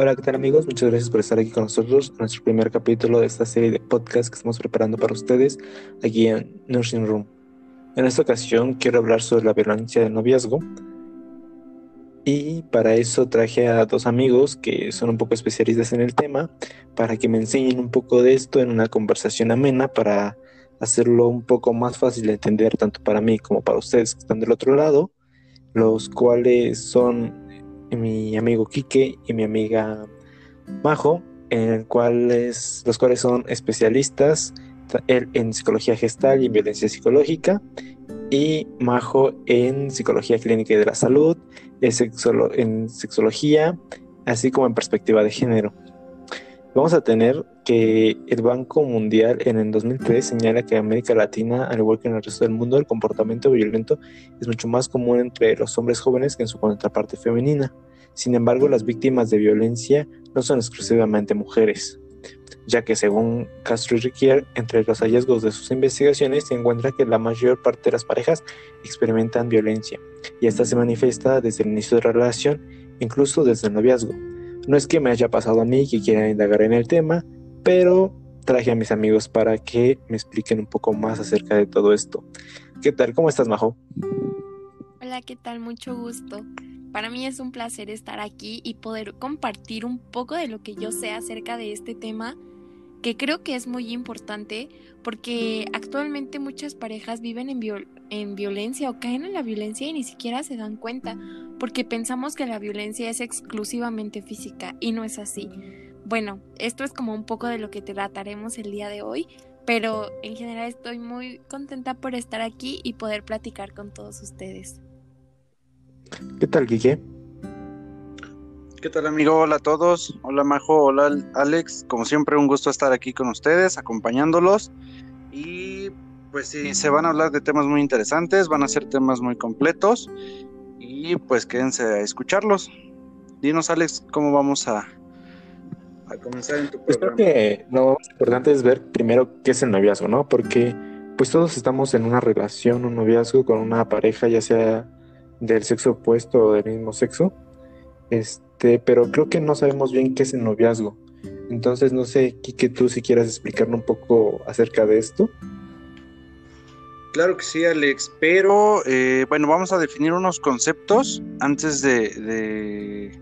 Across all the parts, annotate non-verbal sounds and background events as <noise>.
Hola, ¿qué tal amigos? Muchas gracias por estar aquí con nosotros en nuestro primer capítulo de esta serie de podcast que estamos preparando para ustedes aquí en Nursing Room. En esta ocasión quiero hablar sobre la violencia del noviazgo y para eso traje a dos amigos que son un poco especialistas en el tema para que me enseñen un poco de esto en una conversación amena para hacerlo un poco más fácil de entender tanto para mí como para ustedes que están del otro lado, los cuales son mi amigo Quique y mi amiga Majo, en cuales, los cuales son especialistas él en psicología gestal y en violencia psicológica y Majo en psicología clínica y de la salud, en sexología, así como en perspectiva de género. Vamos a tener que el Banco Mundial en el 2003 señala que en América Latina, al igual que en el resto del mundo, el comportamiento violento es mucho más común entre los hombres jóvenes que en su contraparte femenina. Sin embargo, las víctimas de violencia no son exclusivamente mujeres, ya que según Castro y Riquier, entre los hallazgos de sus investigaciones se encuentra que la mayor parte de las parejas experimentan violencia, y esta se manifiesta desde el inicio de la relación, incluso desde el noviazgo. No es que me haya pasado a mí que quiera indagar en el tema, pero traje a mis amigos para que me expliquen un poco más acerca de todo esto. ¿Qué tal? ¿Cómo estás, Majo? Hola, ¿qué tal? Mucho gusto. Para mí es un placer estar aquí y poder compartir un poco de lo que yo sé acerca de este tema, que creo que es muy importante porque actualmente muchas parejas viven en, en violencia o caen en la violencia y ni siquiera se dan cuenta, porque pensamos que la violencia es exclusivamente física y no es así. Bueno, esto es como un poco de lo que trataremos el día de hoy, pero en general estoy muy contenta por estar aquí y poder platicar con todos ustedes. ¿Qué tal, Quique? ¿Qué tal, amigo? Hola a todos. Hola, Majo. Hola, Alex. Como siempre, un gusto estar aquí con ustedes, acompañándolos. Pues sí, se van a hablar de temas muy interesantes, van a ser temas muy completos y pues quédense a escucharlos. Dinos, Alex, cómo vamos a, a comenzar en tu pues creo que lo importante es ver primero qué es el noviazgo, ¿no? Porque pues todos estamos en una relación, un noviazgo con una pareja, ya sea del sexo opuesto o del mismo sexo. Este, pero creo que no sabemos bien qué es el noviazgo. Entonces, no sé, Kike, tú si quieras explicarnos un poco acerca de esto. Claro que sí, Alex, pero eh, bueno, vamos a definir unos conceptos antes de,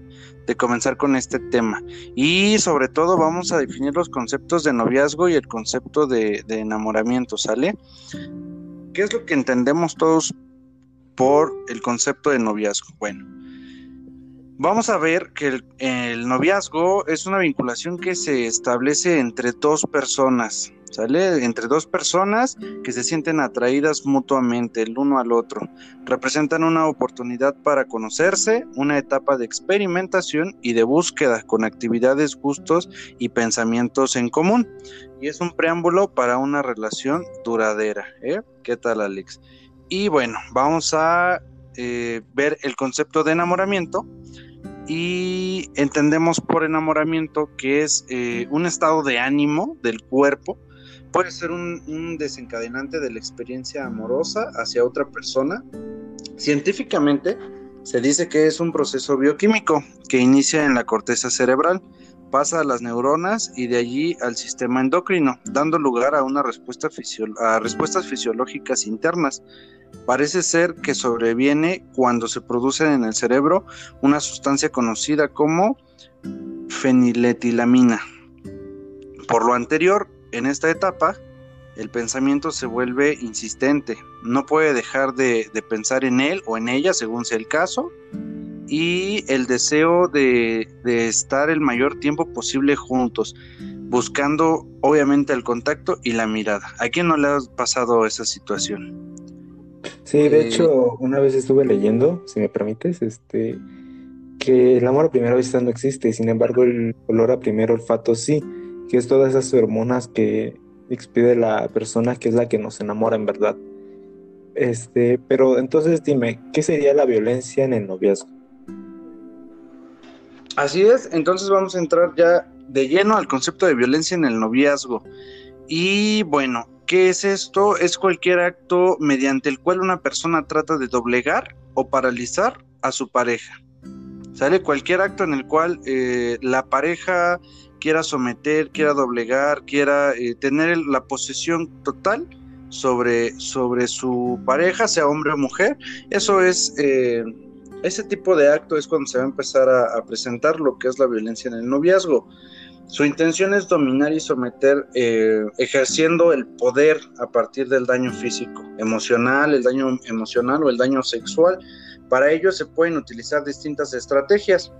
comenzar con este tema. Y sobre todo vamos a definir los conceptos de noviazgo y el concepto de enamoramiento, ¿sale? ¿Qué es lo que entendemos todos por el concepto de noviazgo? Bueno, vamos a ver que el, noviazgo es una vinculación que se establece entre dos personas, ¿sale? Entre dos personas que se sienten atraídas mutuamente el uno al otro. Representan una oportunidad para conocerse, una etapa de experimentación y de búsqueda con actividades, gustos y pensamientos en común. Y es un preámbulo para una relación duradera. ¿eh? ¿Qué tal, Alex? Y bueno, vamos a eh, ver el concepto de enamoramiento y entendemos por enamoramiento que es eh, un estado de ánimo del cuerpo, puede ser un, desencadenante de la experiencia amorosa hacia otra persona. Científicamente se dice que es un proceso bioquímico que inicia en la corteza cerebral, pasa a las neuronas y de allí al sistema endocrino, dando lugar a una respuesta a respuestas fisiológicas internas Parece ser que sobreviene cuando se produce en el cerebro una sustancia conocida como feniletilamina. Por lo anterior, en esta etapa, el pensamiento se vuelve insistente, no puede dejar de, pensar en él o en ella según sea el caso, y el deseo de, de, estar el mayor tiempo posible juntos, buscando obviamente el contacto y la mirada. ¿A quién no le ha pasado esa situación? Sí, de eh, hecho, una vez estuve leyendo, si me permites, este, que el amor a primera vista no existe, sin embargo el olor a primer olfato sí, que es todas esas hormonas que expide la persona que es la que nos enamora en verdad. Este, pero entonces dime, ¿qué sería la violencia en el noviazgo? Así es, entonces vamos a entrar ya de lleno al concepto de violencia en el noviazgo. Y bueno, ¿Qué es esto? Es cualquier acto mediante el cual una persona trata de doblegar o paralizar a su pareja. ¿Sale? Cualquier acto en el cual eh, la pareja quiera someter, quiera doblegar, quiera eh, tener la posesión total sobre, sobre su pareja, sea hombre o mujer, eso es, eh, ese tipo de acto es cuando se va a empezar a, presentar lo que es la violencia en el noviazgo. Su intención es dominar y someter, eh, ejerciendo el poder a partir del daño físico, emocional, el daño emocional o el daño sexual. Para ello se pueden utilizar distintas estrategias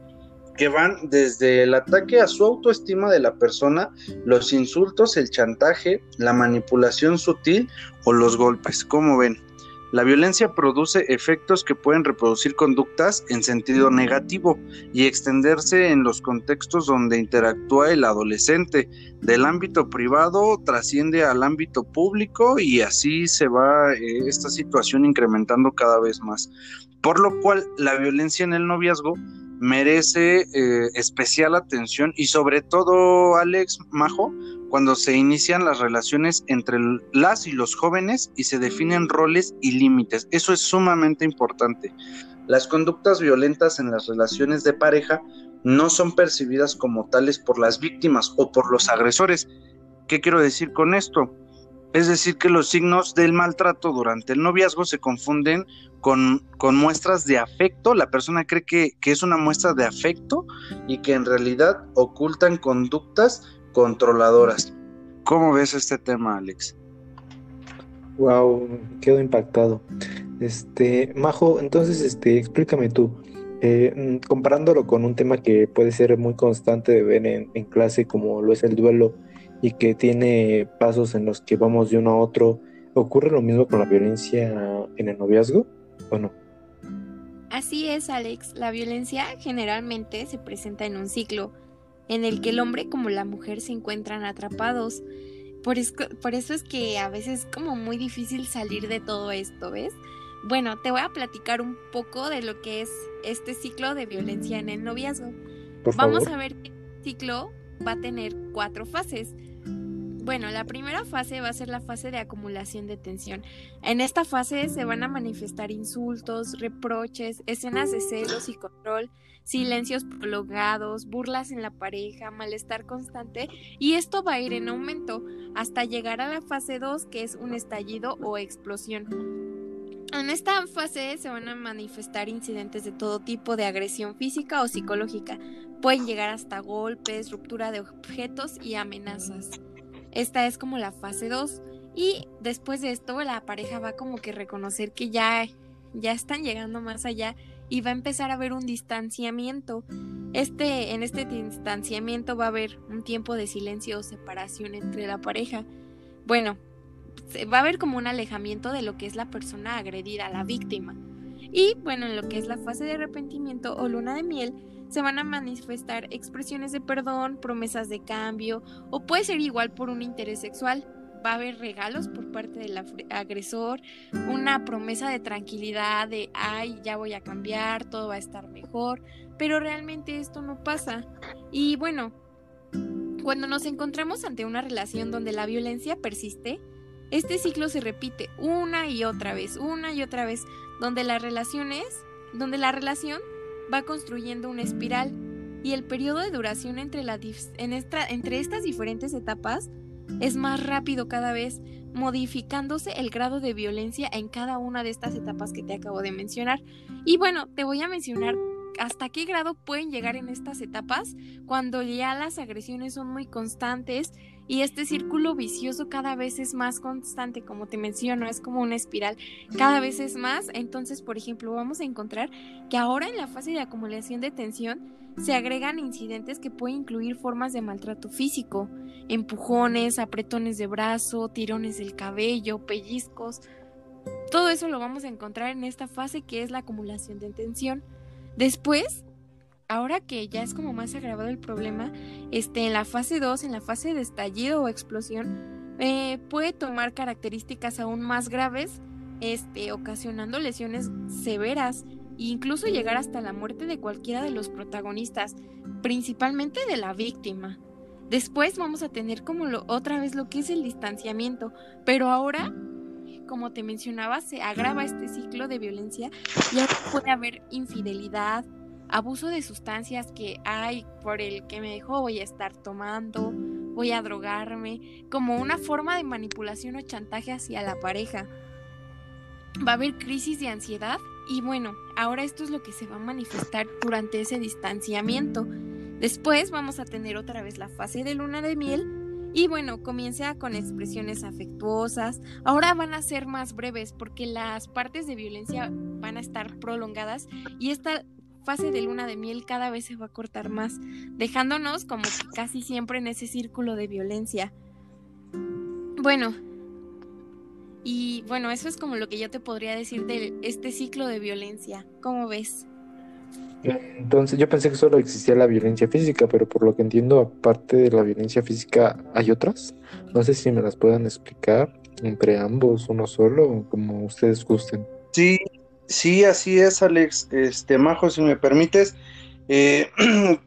que van desde el ataque a su autoestima de la persona, los insultos, el chantaje, la manipulación sutil o los golpes. ¿Cómo ven? La violencia produce efectos que pueden reproducir conductas en sentido negativo y extenderse en los contextos donde interactúa el adolescente. Del ámbito privado trasciende al ámbito público y así se va eh, esta situación incrementando cada vez más. Por lo cual la violencia en el noviazgo merece eh, especial atención y sobre todo, Alex Majo, cuando se inician las relaciones entre las y los jóvenes y se definen roles y límites. Eso es sumamente importante. Las conductas violentas en las relaciones de pareja no son percibidas como tales por las víctimas o por los agresores. ¿Qué quiero decir con esto? Es decir, que los signos del maltrato durante el noviazgo se confunden con, con muestras de afecto. La persona cree que, que, es una muestra de afecto y que en realidad ocultan conductas controladoras. ¿Cómo ves este tema, Alex? Wow, quedo impactado. Este, Majo, entonces, este, explícame tú, eh, mm, comparándolo con un tema que puede ser muy constante de ver en, en clase, como lo es el duelo, y que tiene pasos en los que vamos de uno a otro. ¿Ocurre lo mismo con la violencia en el noviazgo o no? Así es, Alex. La violencia generalmente se presenta en un ciclo en el que el hombre como la mujer se encuentran atrapados. Por, por eso es que a veces es como muy difícil salir de todo esto, ¿ves? Bueno, te voy a platicar un poco de lo que es este ciclo de violencia en el noviazgo. Vamos a ver el ciclo va a tener cuatro fases. Bueno, la primera fase va a ser la fase de acumulación de tensión. En esta fase se van a manifestar insultos, reproches, escenas de celos y control, silencios prolongados, burlas en la pareja, malestar constante y esto va a ir en aumento hasta llegar a la fase 2 que es un estallido o explosión. En esta fase se van a manifestar incidentes de todo tipo de agresión física o psicológica. Pueden llegar hasta golpes, ruptura de objetos y amenazas. Esta es como la fase 2 y después de esto la pareja va como que reconocer que ya ya están llegando más allá y va a empezar a haber un distanciamiento. Este en este distanciamiento va a haber un tiempo de silencio o separación entre la pareja. Bueno, va a haber como un alejamiento de lo que es la persona agredida, la víctima. Y bueno, en lo que es la fase de arrepentimiento o luna de miel, se van a manifestar expresiones de perdón, promesas de cambio o puede ser igual por un interés sexual. Va a haber regalos por parte del agresor, una promesa de tranquilidad, de, ay, ya voy a cambiar, todo va a estar mejor, pero realmente esto no pasa. Y bueno, cuando nos encontramos ante una relación donde la violencia persiste, este ciclo se repite una y otra vez, una y otra vez, donde las relaciones, donde la relación va construyendo una espiral y el periodo de duración entre, la, en entre estas diferentes etapas es más rápido cada vez, modificándose el grado de violencia en cada una de estas etapas que te acabo de mencionar. Y bueno, te voy a mencionar hasta qué grado pueden llegar en estas etapas cuando ya las agresiones son muy constantes y este círculo vicioso cada vez es más constante, como te menciono, es como una espiral, cada vez es más. Entonces, por ejemplo, vamos a encontrar que ahora en la fase de acumulación de tensión se agregan incidentes que pueden incluir formas de maltrato físico, empujones, apretones de brazo, tirones del cabello, pellizcos. Todo eso lo vamos a encontrar en esta fase que es la acumulación de tensión. Después ahora que ya es como más agravado el problema, este, en la fase 2, en la fase de estallido o explosión, eh, puede tomar características aún más graves, este, ocasionando lesiones severas e incluso llegar hasta la muerte de cualquiera de los protagonistas, principalmente de la víctima. Después vamos a tener como lo, otra vez lo que es el distanciamiento, pero ahora, como te mencionaba, se agrava este ciclo de violencia y ahora puede haber infidelidad, abuso de sustancias que hay por el que me dejó voy a estar tomando, voy a drogarme, como una forma de manipulación o chantaje hacia la pareja. Va a haber crisis de ansiedad y bueno, ahora esto es lo que se va a manifestar durante ese distanciamiento. Después vamos a tener otra vez la fase de luna de miel y bueno, comienza con expresiones afectuosas. Ahora van a ser más breves porque las partes de violencia van a estar prolongadas y esta fase de luna de miel cada vez se va a cortar más, dejándonos como que casi siempre en ese círculo de violencia. Bueno, y bueno, eso es como lo que yo te podría decir de este ciclo de violencia. ¿Cómo ves? Entonces yo pensé que solo existía la violencia física, pero por lo que entiendo, aparte de la violencia física, hay otras. No sé si me las puedan explicar entre ambos, uno solo, como ustedes gusten. Sí, sí, así es, Alex. Este, Majo, si me permites, eh, <clears throat>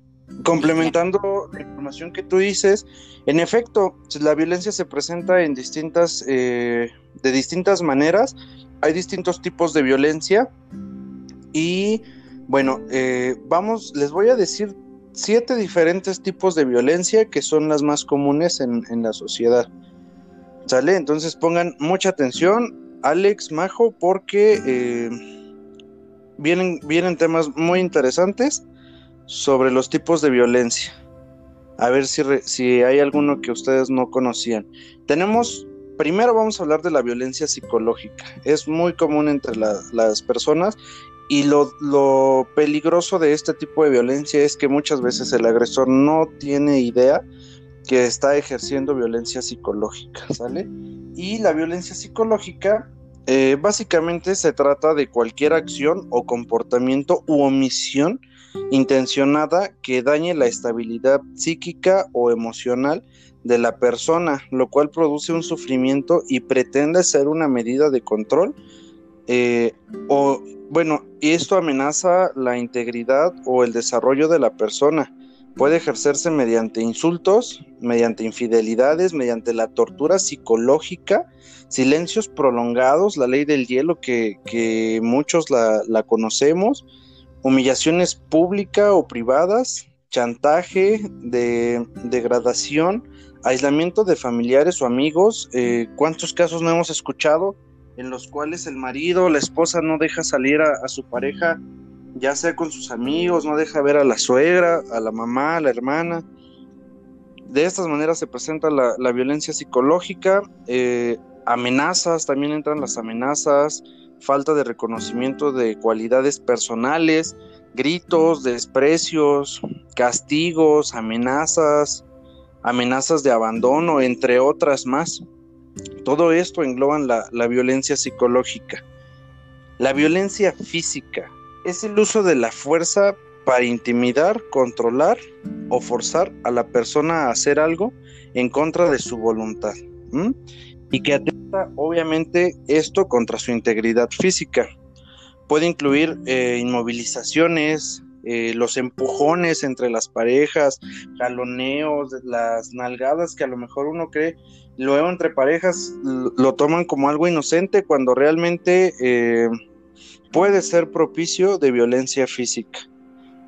complementando la información que tú dices, en efecto, la violencia se presenta en distintas, eh, de distintas maneras. Hay distintos tipos de violencia y bueno, eh, vamos, les voy a decir siete diferentes tipos de violencia que son las más comunes en, la sociedad. ¿Sale? Entonces pongan mucha atención, Alex, Majo, porque eh, vienen, vienen temas muy interesantes sobre los tipos de violencia. A ver si, si hay alguno que ustedes no conocían. Tenemos, primero vamos a hablar de la violencia psicológica. Es muy común entre las personas y lo, peligroso de este tipo de violencia es que muchas veces el agresor no tiene idea que está ejerciendo violencia psicológica, ¿sale? Y la violencia psicológica eh, básicamente se trata de cualquier acción o comportamiento u omisión intencionada que dañe la estabilidad psíquica o emocional de la persona, lo cual produce un sufrimiento y pretende ser una medida de control eh, o bueno, esto amenaza la integridad o el desarrollo de la persona. Puede ejercerse mediante insultos, mediante infidelidades, mediante la tortura psicológica, silencios prolongados, la ley del hielo que, muchos la, conocemos, humillaciones públicas o privadas, chantaje, de, degradación, aislamiento de familiares o amigos. Eh, ¿Cuántos casos no hemos escuchado? en los cuales el marido, la esposa no deja salir a, su pareja, ya sea con sus amigos, no deja ver a la suegra, a la mamá, a la hermana. De estas maneras se presenta la, violencia psicológica, eh, amenazas, también entran las amenazas, falta de reconocimiento de cualidades personales, gritos, desprecios, castigos, amenazas, amenazas de abandono, entre otras más. Todo esto engloban la, la violencia psicológica. La violencia física es el uso de la fuerza para intimidar, controlar o forzar a la persona a hacer algo en contra de su voluntad. Y que atenta obviamente esto contra su integridad física. Puede incluir eh, inmovilizaciones, eh, los empujones entre las parejas, jaloneos, las nalgadas que a lo mejor uno cree luego entre parejas lo toman como algo inocente cuando realmente eh, puede ser propicio de violencia física.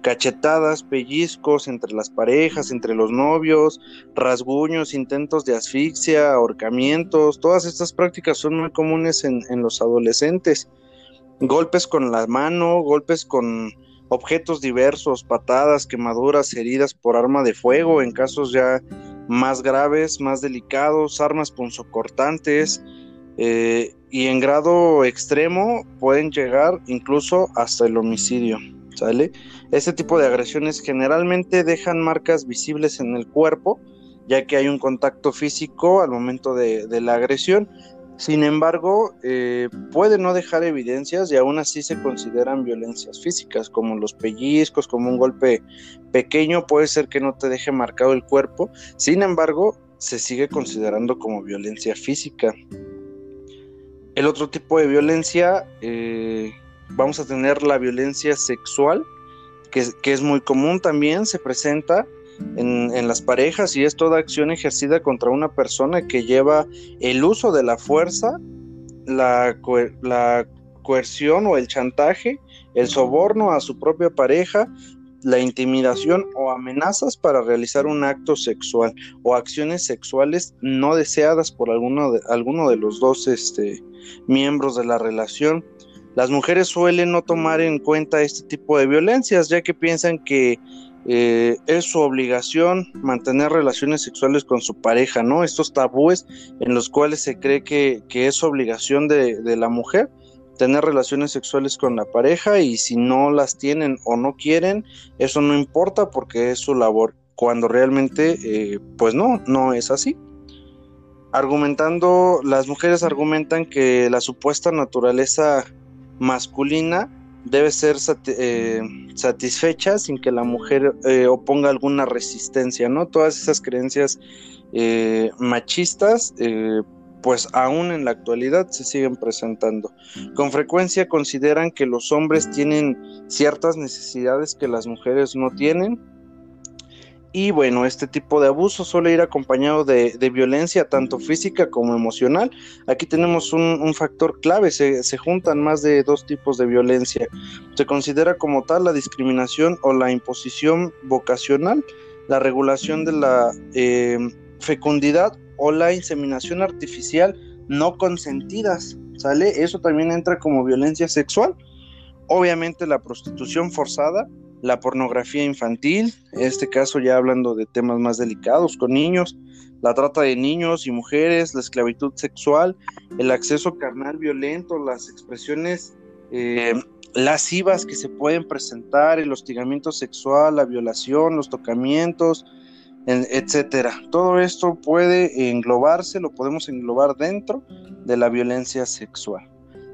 Cachetadas, pellizcos entre las parejas, entre los novios, rasguños, intentos de asfixia, ahorcamientos, todas estas prácticas son muy comunes en, los adolescentes. Golpes con la mano, golpes con objetos diversos, patadas, quemaduras, heridas por arma de fuego, en casos ya más graves, más delicados, armas punzocortantes eh, y en grado extremo pueden llegar incluso hasta el homicidio. ¿Sale? Este tipo de agresiones generalmente dejan marcas visibles en el cuerpo, ya que hay un contacto físico al momento de, la agresión, sin embargo, eh, puede no dejar evidencias y aún así se consideran violencias físicas, como los pellizcos, como un golpe pequeño, puede ser que no te deje marcado el cuerpo. Sin embargo, se sigue considerando como violencia física. El otro tipo de violencia, eh, vamos a tener la violencia sexual, que, es muy común también, se presenta en, las parejas y es toda acción ejercida contra una persona que lleva el uso de la fuerza, la, la coerción o el chantaje el soborno a su propia pareja, la intimidación o amenazas para realizar un acto sexual o acciones sexuales no deseadas por alguno de, alguno de los dos este, miembros de la relación. Las mujeres suelen no tomar en cuenta este tipo de violencias ya que piensan que eh, es su obligación mantener relaciones sexuales con su pareja, ¿no? Estos tabúes en los cuales se cree que, es obligación de, de la mujer tener relaciones sexuales con la pareja y si no las tienen o no quieren, eso no importa porque es su labor, cuando realmente eh, pues no, no es así. Argumentando, las mujeres argumentan que la supuesta naturaleza masculina debe ser eh, satisfecha sin que la mujer eh, oponga alguna resistencia, ¿no? Todas esas creencias machistas pues aún en la actualidad se siguen presentando. Con frecuencia consideran que los hombres tienen ciertas necesidades que las mujeres no tienen. Y bueno, este tipo de abuso suele ir acompañado de, violencia tanto física como emocional. Aquí tenemos un, factor clave, se, juntan más de dos tipos de violencia. Se considera como tal la discriminación o la imposición vocacional, la regulación de la eh, fecundidad o la inseminación artificial no consentidas, ¿sale? Eso también entra como violencia sexual. Obviamente la prostitución forzada, la pornografía infantil, en este caso ya hablando de temas más delicados con niños, la trata de niños y mujeres, la esclavitud sexual, el acceso carnal violento, las expresiones eh, lascivas que se pueden presentar, el hostigamiento sexual, la violación, los tocamientos, etcétera. Todo esto puede englobarse, lo podemos englobar dentro de la violencia sexual.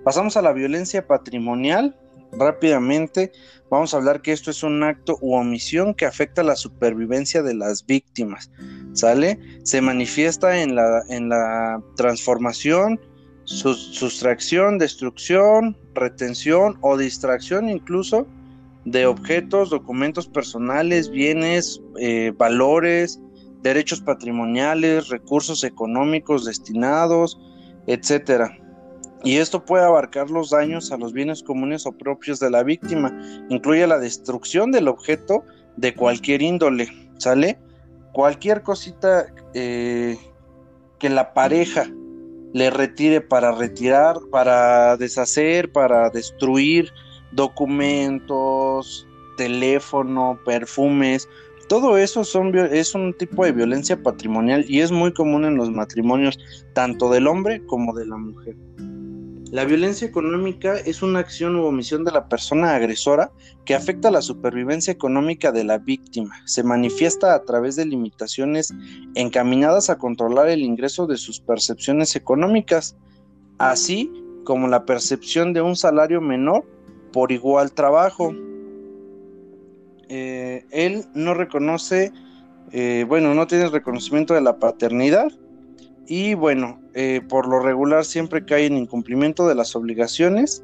Pasamos a la violencia patrimonial. Rápidamente vamos a hablar que esto es un acto u omisión que afecta la supervivencia de las víctimas. ¿Sale? Se manifiesta en la, en la transformación, sustracción, destrucción, retención o distracción incluso de objetos, documentos personales, bienes, eh, valores, derechos patrimoniales, recursos económicos destinados, etcétera. Y esto puede abarcar los daños a los bienes comunes o propios de la víctima, incluye la destrucción del objeto de cualquier índole, ¿sale? Cualquier cosita eh, que la pareja le retire para retirar, para deshacer, para destruir, documentos, teléfono, perfumes, todo eso es un tipo de violencia patrimonial y es muy común en los matrimonios tanto del hombre como de la mujer. La violencia económica es una acción u omisión de la persona agresora que afecta la supervivencia económica de la víctima. Se manifiesta a través de limitaciones encaminadas a controlar el ingreso de sus percepciones económicas, así como la percepción de un salario menor por igual trabajo. Eh, él no reconoce, eh, bueno, no tiene reconocimiento de la paternidad y bueno, eh, por lo regular siempre cae en incumplimiento de las obligaciones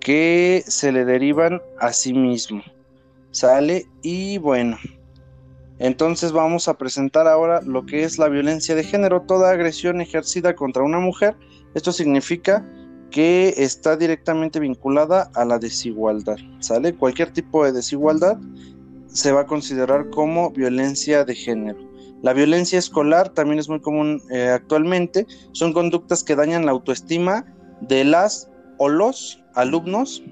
que se le derivan a sí mismo. Sale y bueno. Entonces vamos a presentar ahora lo que es la violencia de género, toda agresión ejercida contra una mujer. Esto significa que está directamente vinculada a la desigualdad, ¿sale? Cualquier tipo de desigualdad se va a considerar como violencia de género. La violencia escolar también es muy común eh, actualmente, son conductas que dañan la autoestima de las o los alumnos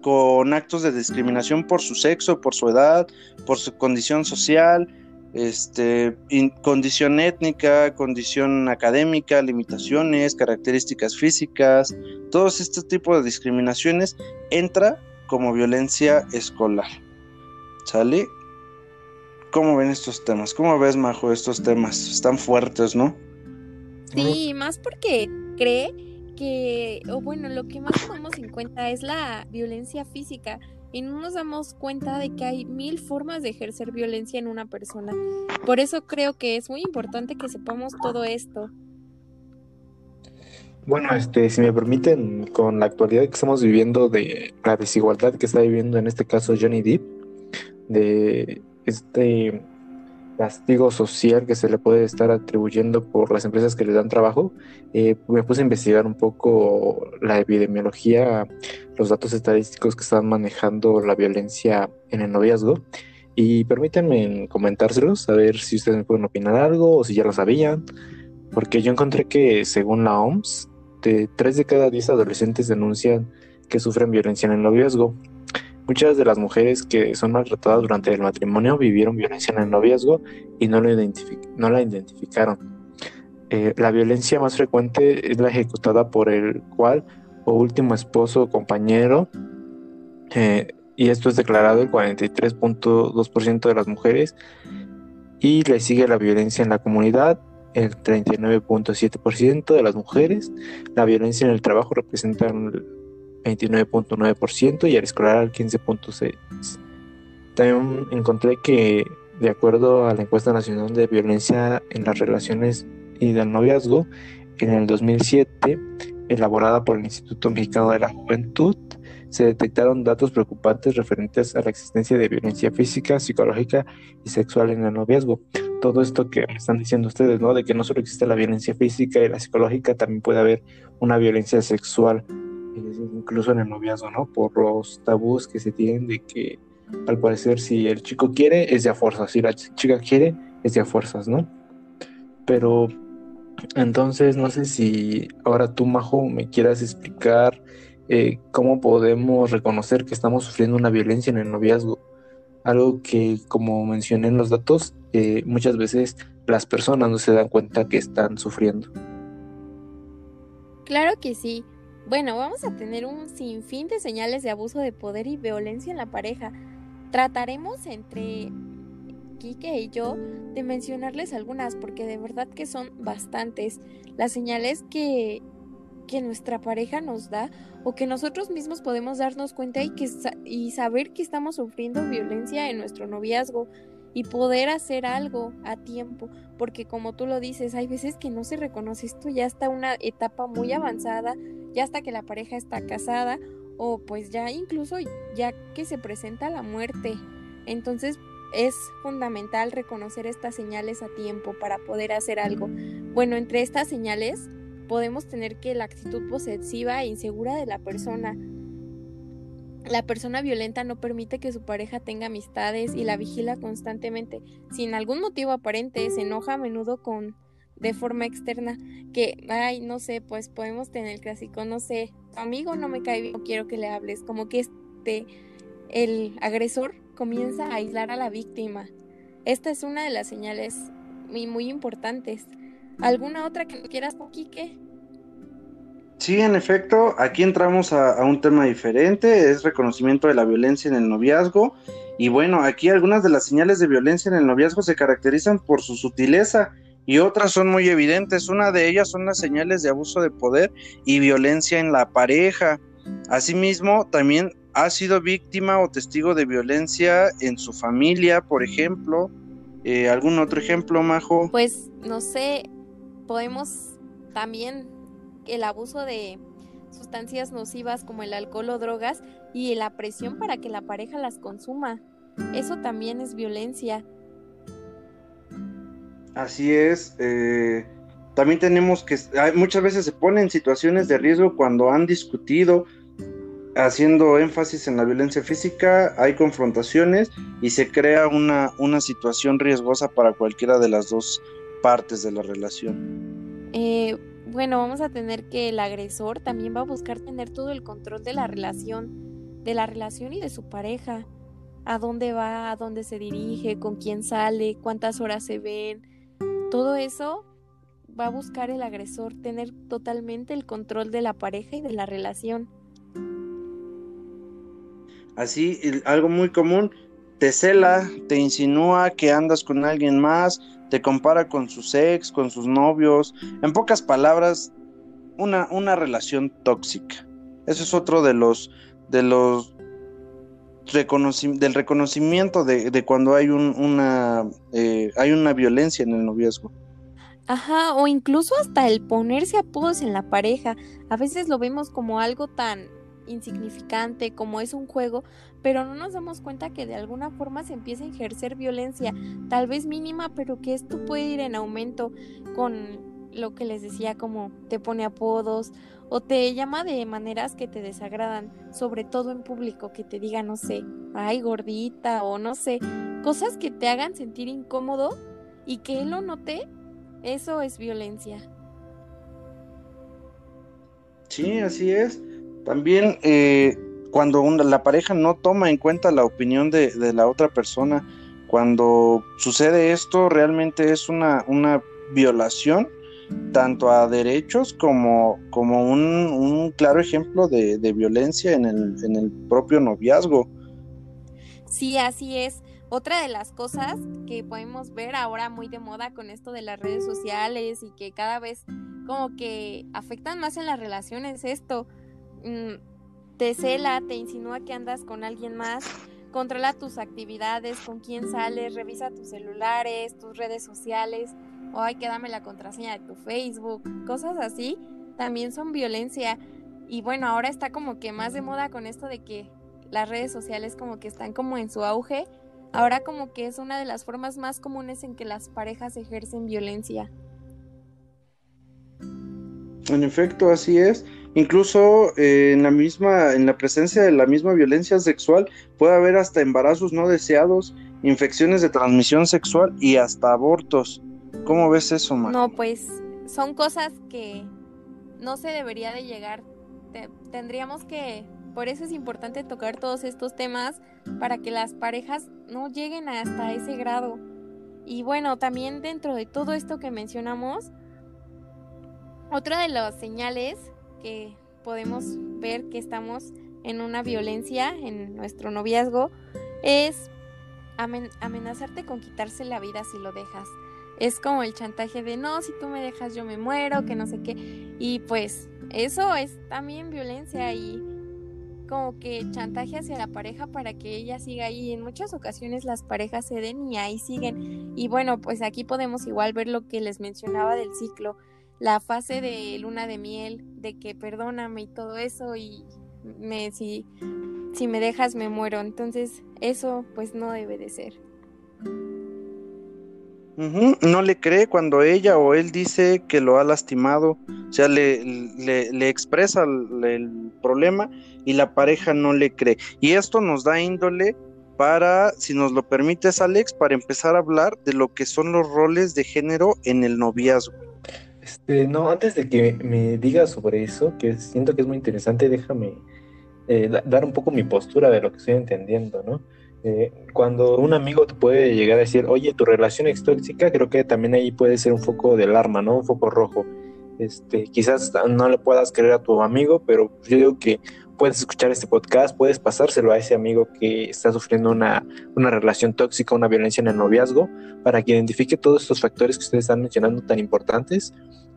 con actos de discriminación por su sexo, por su edad, por su condición social, este, condición étnica, condición académica, limitaciones, características físicas, todos estos tipos de discriminaciones entra como violencia escolar. ¿Sale? ¿Cómo ven estos temas? ¿Cómo ves, Majo, estos temas? Están fuertes, ¿no? Sí, más porque cree que, o bueno, lo que más tomamos en cuenta es la violencia física y no nos damos cuenta de que hay mil formas de ejercer violencia en una persona. Por eso creo que es muy importante que sepamos todo esto. Bueno, este, si me permiten, con la actualidad que estamos viviendo de la desigualdad que está viviendo en este caso Johnny Depp, de este castigo social que se le puede estar atribuyendo por las empresas que le dan trabajo, eh, me puse a investigar un poco la epidemiología los datos estadísticos que están manejando la violencia en el noviazgo y permítanme comentárselos, a ver si ustedes me pueden opinar algo o si ya lo sabían, porque yo encontré que según la OMS, de 3 de cada 10 adolescentes denuncian que sufren violencia en el noviazgo. Muchas de las mujeres que son maltratadas durante el matrimonio vivieron violencia en el noviazgo y no, lo no la identificaron. Eh, la violencia más frecuente es la ejecutada por el cual último esposo o compañero eh, y esto es declarado el 43.2% de las mujeres y le sigue la violencia en la comunidad el 39.7% de las mujeres, la violencia en el trabajo representa el 29.9% y el escolar el 15.6%. También encontré que de acuerdo a la encuesta nacional de violencia en las relaciones y del noviazgo, en el 2007, elaborada por el Instituto Mexicano de la Juventud, se detectaron datos preocupantes referentes a la existencia de violencia física, psicológica y sexual en el noviazgo. Todo esto que me están diciendo ustedes, ¿no? De que no solo existe la violencia física y la psicológica, también puede haber una violencia sexual, incluso en el noviazgo, ¿no? Por los tabús que se tienen de que al parecer si el chico quiere es de a fuerzas, si la chica quiere es de a fuerzas, ¿no? Pero entonces no sé si ahora tú, Majo, me quieras explicar eh, cómo podemos reconocer que estamos sufriendo una violencia en el noviazgo. Algo que, como mencioné en los datos, eh, muchas veces las personas no se dan cuenta que están sufriendo. Claro que sí. Bueno, vamos a tener un sinfín de señales de abuso de poder y violencia en la pareja. Trataremos entre Kike y yo de mencionarles algunas porque de verdad que son bastantes las señales que que nuestra pareja nos da o que nosotros mismos podemos darnos cuenta y, que, y saber que estamos sufriendo violencia en nuestro noviazgo y poder hacer algo a tiempo, porque como tú lo dices, hay veces que no se reconoce esto ya está una etapa muy avanzada, ya hasta que la pareja está casada o pues ya incluso ya que se presenta la muerte. Entonces es fundamental reconocer estas señales a tiempo para poder hacer algo. Bueno, entre estas señales podemos tener que la actitud posesiva e insegura de la persona. La persona violenta no permite que su pareja tenga amistades y la vigila constantemente. Sin algún motivo aparente, se enoja a menudo con de forma externa que, ay, no sé, pues podemos tener el clásico, no sé, tu amigo no me cae bien, no quiero que le hables, como que este, el agresor comienza a aislar a la víctima. Esta es una de las señales muy, importantes. ¿Alguna otra que quieras, Quique? Sí, en efecto, aquí entramos a, un tema diferente, es reconocimiento de la violencia en el noviazgo. Y bueno, aquí algunas de las señales de violencia en el noviazgo se caracterizan por su sutileza y otras son muy evidentes. Una de ellas son las señales de abuso de poder y violencia en la pareja. Asimismo, también ha sido víctima o testigo de violencia en su familia, por ejemplo. Eh, ¿Algún otro ejemplo, Majo? Pues no sé, podemos también el abuso de sustancias nocivas como el alcohol o drogas y la presión para que la pareja las consuma. Eso también es violencia. Así es. Eh, también tenemos que, muchas veces se ponen en situaciones de riesgo cuando han discutido, haciendo énfasis en la violencia física, hay confrontaciones y se crea una, una situación riesgosa para cualquiera de las dos partes de la relación. Eh, bueno, vamos a tener que el agresor también va a buscar tener todo el control de la relación, de la relación y de su pareja. A dónde va, a dónde se dirige, con quién sale, cuántas horas se ven. Todo eso va a buscar el agresor tener totalmente el control de la pareja y de la relación. Así, algo muy común, te cela, te insinúa que andas con alguien más, te compara con sus ex, con sus novios, en pocas palabras, una, una relación tóxica. Eso es otro de los, de los del reconocimiento de, cuando hay un, una, eh, hay una violencia en el noviazgo. Ajá, o incluso hasta el ponerse apodos en la pareja. A veces lo vemos como algo tan insignificante como es un juego, pero no nos damos cuenta que de alguna forma se empieza a ejercer violencia, tal vez mínima, pero que esto puede ir en aumento con lo que les decía como te pone apodos o te llama de maneras que te desagradan, sobre todo en público, que te diga, no sé, ay gordita o no sé, cosas que te hagan sentir incómodo y que él lo note, eso es violencia. Sí, así es. También eh, cuando la pareja no toma en cuenta la opinión de, la otra persona, cuando sucede esto, realmente es una, una violación tanto a derechos como, como un, claro ejemplo de, violencia en el, en el propio noviazgo. Sí, así es. Otra de las cosas que podemos ver ahora muy de moda con esto de las redes sociales y que cada vez como que afectan más en las relaciones esto. Mm, te cela, te insinúa que andas con alguien más, controla tus actividades, con quién sales, revisa tus celulares, tus redes sociales, o ay, que dame la contraseña de tu Facebook, cosas así, también son violencia. Y bueno, ahora está como que más de moda con esto de que las redes sociales como que están como en su auge. Ahora como que es una de las formas más comunes en que las parejas ejercen violencia. En efecto, así es. Incluso eh, en la misma, en la presencia de la misma violencia sexual, puede haber hasta embarazos no deseados, infecciones de transmisión sexual y hasta abortos. ¿Cómo ves eso, man? No, pues son cosas que no se debería de llegar. tendríamos que, por eso es importante tocar todos estos temas para que las parejas no lleguen hasta ese grado. Y bueno, también dentro de todo esto que mencionamos, otra de las señales que podemos ver que estamos en una violencia en nuestro noviazgo es amenazarte con quitarse la vida si lo dejas. Es como el chantaje de no, si tú me dejas yo me muero, que no sé qué. Y pues eso es también violencia y como que chantaje hacia la pareja para que ella siga ahí. En muchas ocasiones las parejas ceden y ahí siguen. Y bueno, pues aquí podemos igual ver lo que les mencionaba del ciclo la fase de luna de miel, de que perdóname y todo eso y me si si me dejas me muero. Entonces, eso pues no debe de ser. No le cree cuando ella o él dice que lo ha lastimado, o sea, le, le, expresa el, el, problema y la pareja no le cree. Y esto nos da índole para, si nos lo permites, Alex, para empezar a hablar de lo que son los roles de género en el noviazgo. Este, no, antes de que me digas sobre eso, que siento que es muy interesante, déjame eh, dar un poco mi postura de lo que estoy entendiendo, ¿no? Eh, cuando un amigo te puede llegar a decir, oye, tu relación es tóxica, creo que también ahí puede ser un foco de alarma, ¿no? Un foco rojo. Este, quizás no le puedas creer a tu amigo, pero yo digo que puedes escuchar este podcast, puedes pasárselo a ese amigo que está sufriendo una, una relación tóxica, una violencia en el noviazgo, para que identifique todos estos factores que ustedes están mencionando tan importantes,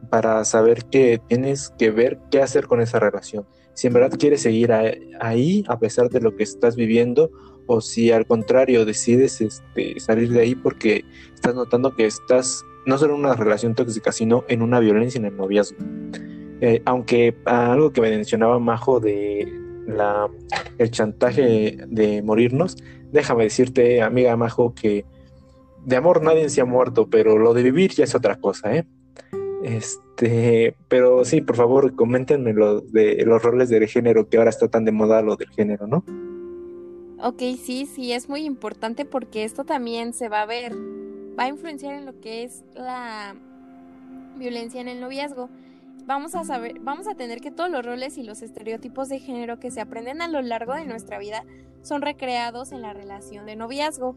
para saber que tienes que ver qué hacer con esa relación. Si en verdad quieres seguir ahí, a pesar de lo que estás viviendo, o si al contrario decides este, salir de ahí porque estás notando que estás no solo en una relación tóxica, sino en una violencia en el noviazgo. Eh, aunque algo que me mencionaba Majo de la, el chantaje de morirnos, déjame decirte, amiga Majo, que de amor nadie se ha muerto, pero lo de vivir ya es otra cosa, ¿eh? Este, pero sí, por favor, coméntenme lo de los roles de género, que ahora está tan de moda lo del género, ¿no? Ok, sí, sí, es muy importante porque esto también se va a ver, va a influenciar en lo que es la violencia en el noviazgo vamos a saber, vamos a tener que todos los roles y los estereotipos de género que se aprenden a lo largo de nuestra vida son recreados en la relación de noviazgo.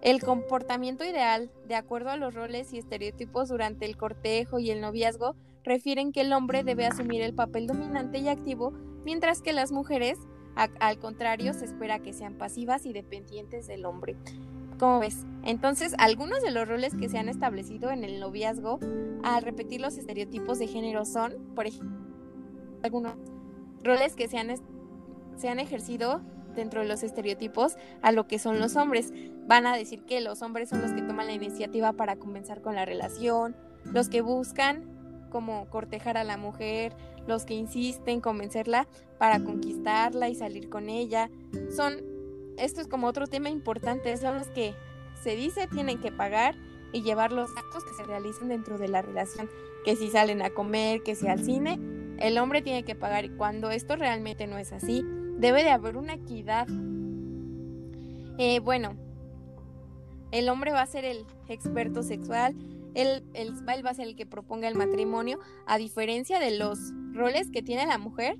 El comportamiento ideal, de acuerdo a los roles y estereotipos durante el cortejo y el noviazgo, refieren que el hombre debe asumir el papel dominante y activo, mientras que las mujeres, al contrario, se espera que sean pasivas y dependientes del hombre. ¿Cómo ves? Entonces, algunos de los roles que se han establecido en el noviazgo al repetir los estereotipos de género son, por ejemplo, algunos roles que se han, se han ejercido dentro de los estereotipos a lo que son los hombres. Van a decir que los hombres son los que toman la iniciativa para comenzar con la relación, los que buscan como cortejar a la mujer, los que insisten convencerla para conquistarla y salir con ella. Son esto es como otro tema importante, son los que se dice tienen que pagar y llevar los actos que se realicen dentro de la relación, que si salen a comer, que si al cine, el hombre tiene que pagar y cuando esto realmente no es así, debe de haber una equidad. Eh, bueno, el hombre va a ser el experto sexual, él, él, va a ser el que proponga el matrimonio, a diferencia de los roles que tiene la mujer,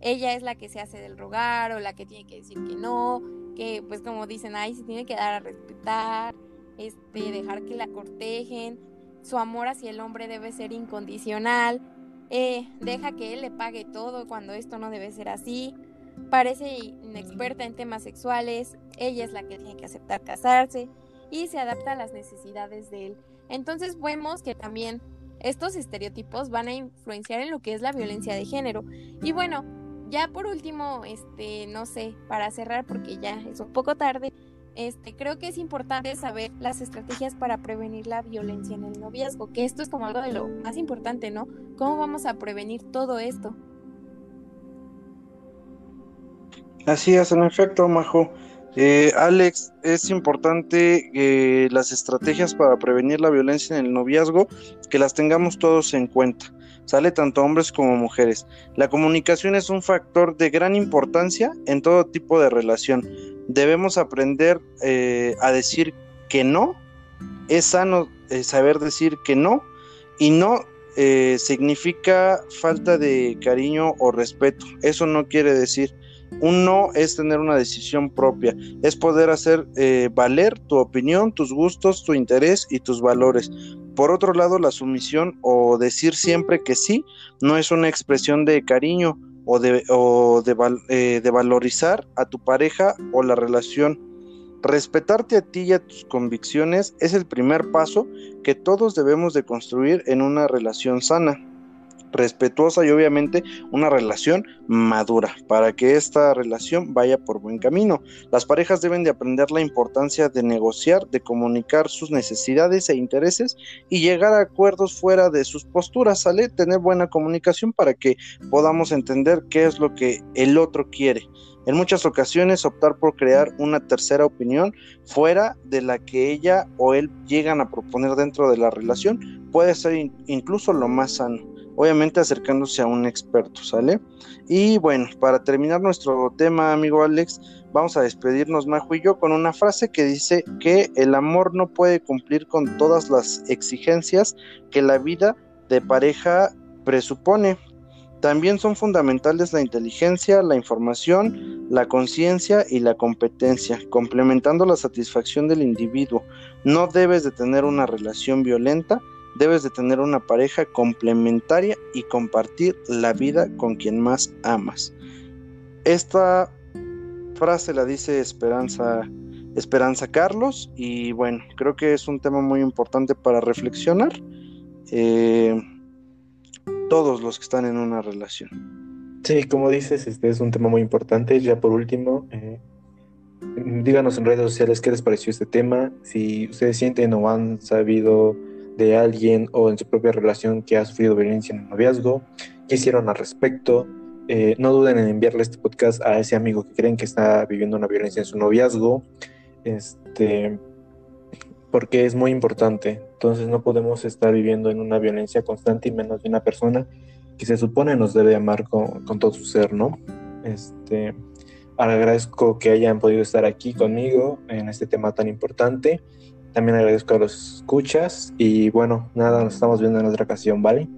ella es la que se hace del rogar o la que tiene que decir que no, que pues como dicen, ay, se tiene que dar a respetar, este, dejar que la cortejen, su amor hacia el hombre debe ser incondicional, eh, deja que él le pague todo cuando esto no debe ser así, parece inexperta en temas sexuales, ella es la que tiene que aceptar casarse y se adapta a las necesidades de él. Entonces vemos que también estos estereotipos van a influenciar en lo que es la violencia de género. Y bueno, ya por último, este, no sé, para cerrar porque ya es un poco tarde, este, creo que es importante saber las estrategias para prevenir la violencia en el noviazgo, que esto es como algo de lo más importante, ¿no? ¿Cómo vamos a prevenir todo esto? Así es, en efecto, Majo. Eh, Alex, es importante que las estrategias para prevenir la violencia en el noviazgo, que las tengamos todos en cuenta, sale tanto hombres como mujeres. La comunicación es un factor de gran importancia en todo tipo de relación. Debemos aprender eh, a decir que no. Es sano eh, saber decir que no y no significa falta de cariño o respeto. Eso no quiere decir un no es tener una decisión propia, es poder hacer eh, valer tu opinión, tus gustos, tu interés y tus valores. Por otro lado, la sumisión o decir siempre que sí no es una expresión de cariño o de, eh, de valorizar a tu pareja o la relación. Respetarte a ti y a tus convicciones es el primer paso que todos debemos de construir en una relación sana respetuosa y obviamente una relación madura para que esta relación vaya por buen camino. Las parejas deben de aprender la importancia de negociar, de comunicar sus necesidades e intereses y llegar a acuerdos fuera de sus posturas, ¿sale? Tener buena comunicación para que podamos entender qué es lo que el otro quiere. En muchas ocasiones optar por crear una tercera opinión fuera de la que ella o él llegan a proponer dentro de la relación puede ser incluso lo más sano obviamente acercándose a un experto, ¿sale? Y bueno, para terminar nuestro tema, amigo Alex, vamos a despedirnos Majo y yo con una frase que dice que el amor no puede cumplir con todas las exigencias que la vida de pareja presupone. También son fundamentales la inteligencia, la información, la conciencia y la competencia, complementando la satisfacción del individuo. No debes de tener una relación violenta, debes de tener una pareja complementaria y compartir la vida con quien más amas. Esta frase la dice Esperanza, Esperanza Carlos y bueno, creo que es un tema muy importante para reflexionar eh, todos los que están en una relación. Sí, como dices, este es un tema muy importante. Ya por último, eh, díganos en redes sociales qué les pareció este tema, si ustedes sienten o han sabido de alguien o en su propia relación que ha sufrido violencia en el noviazgo, qué hicieron al respecto. Eh, no duden en enviarle este podcast a ese amigo que creen que está viviendo una violencia en su noviazgo, este, porque es muy importante. Entonces no podemos estar viviendo en una violencia constante y menos de una persona que se supone nos debe amar con, con todo su ser, ¿no? Este, agradezco que hayan podido estar aquí conmigo en este tema tan importante también agradezco a los escuchas y bueno, nada, nos estamos viendo en otra ocasión, ¿vale?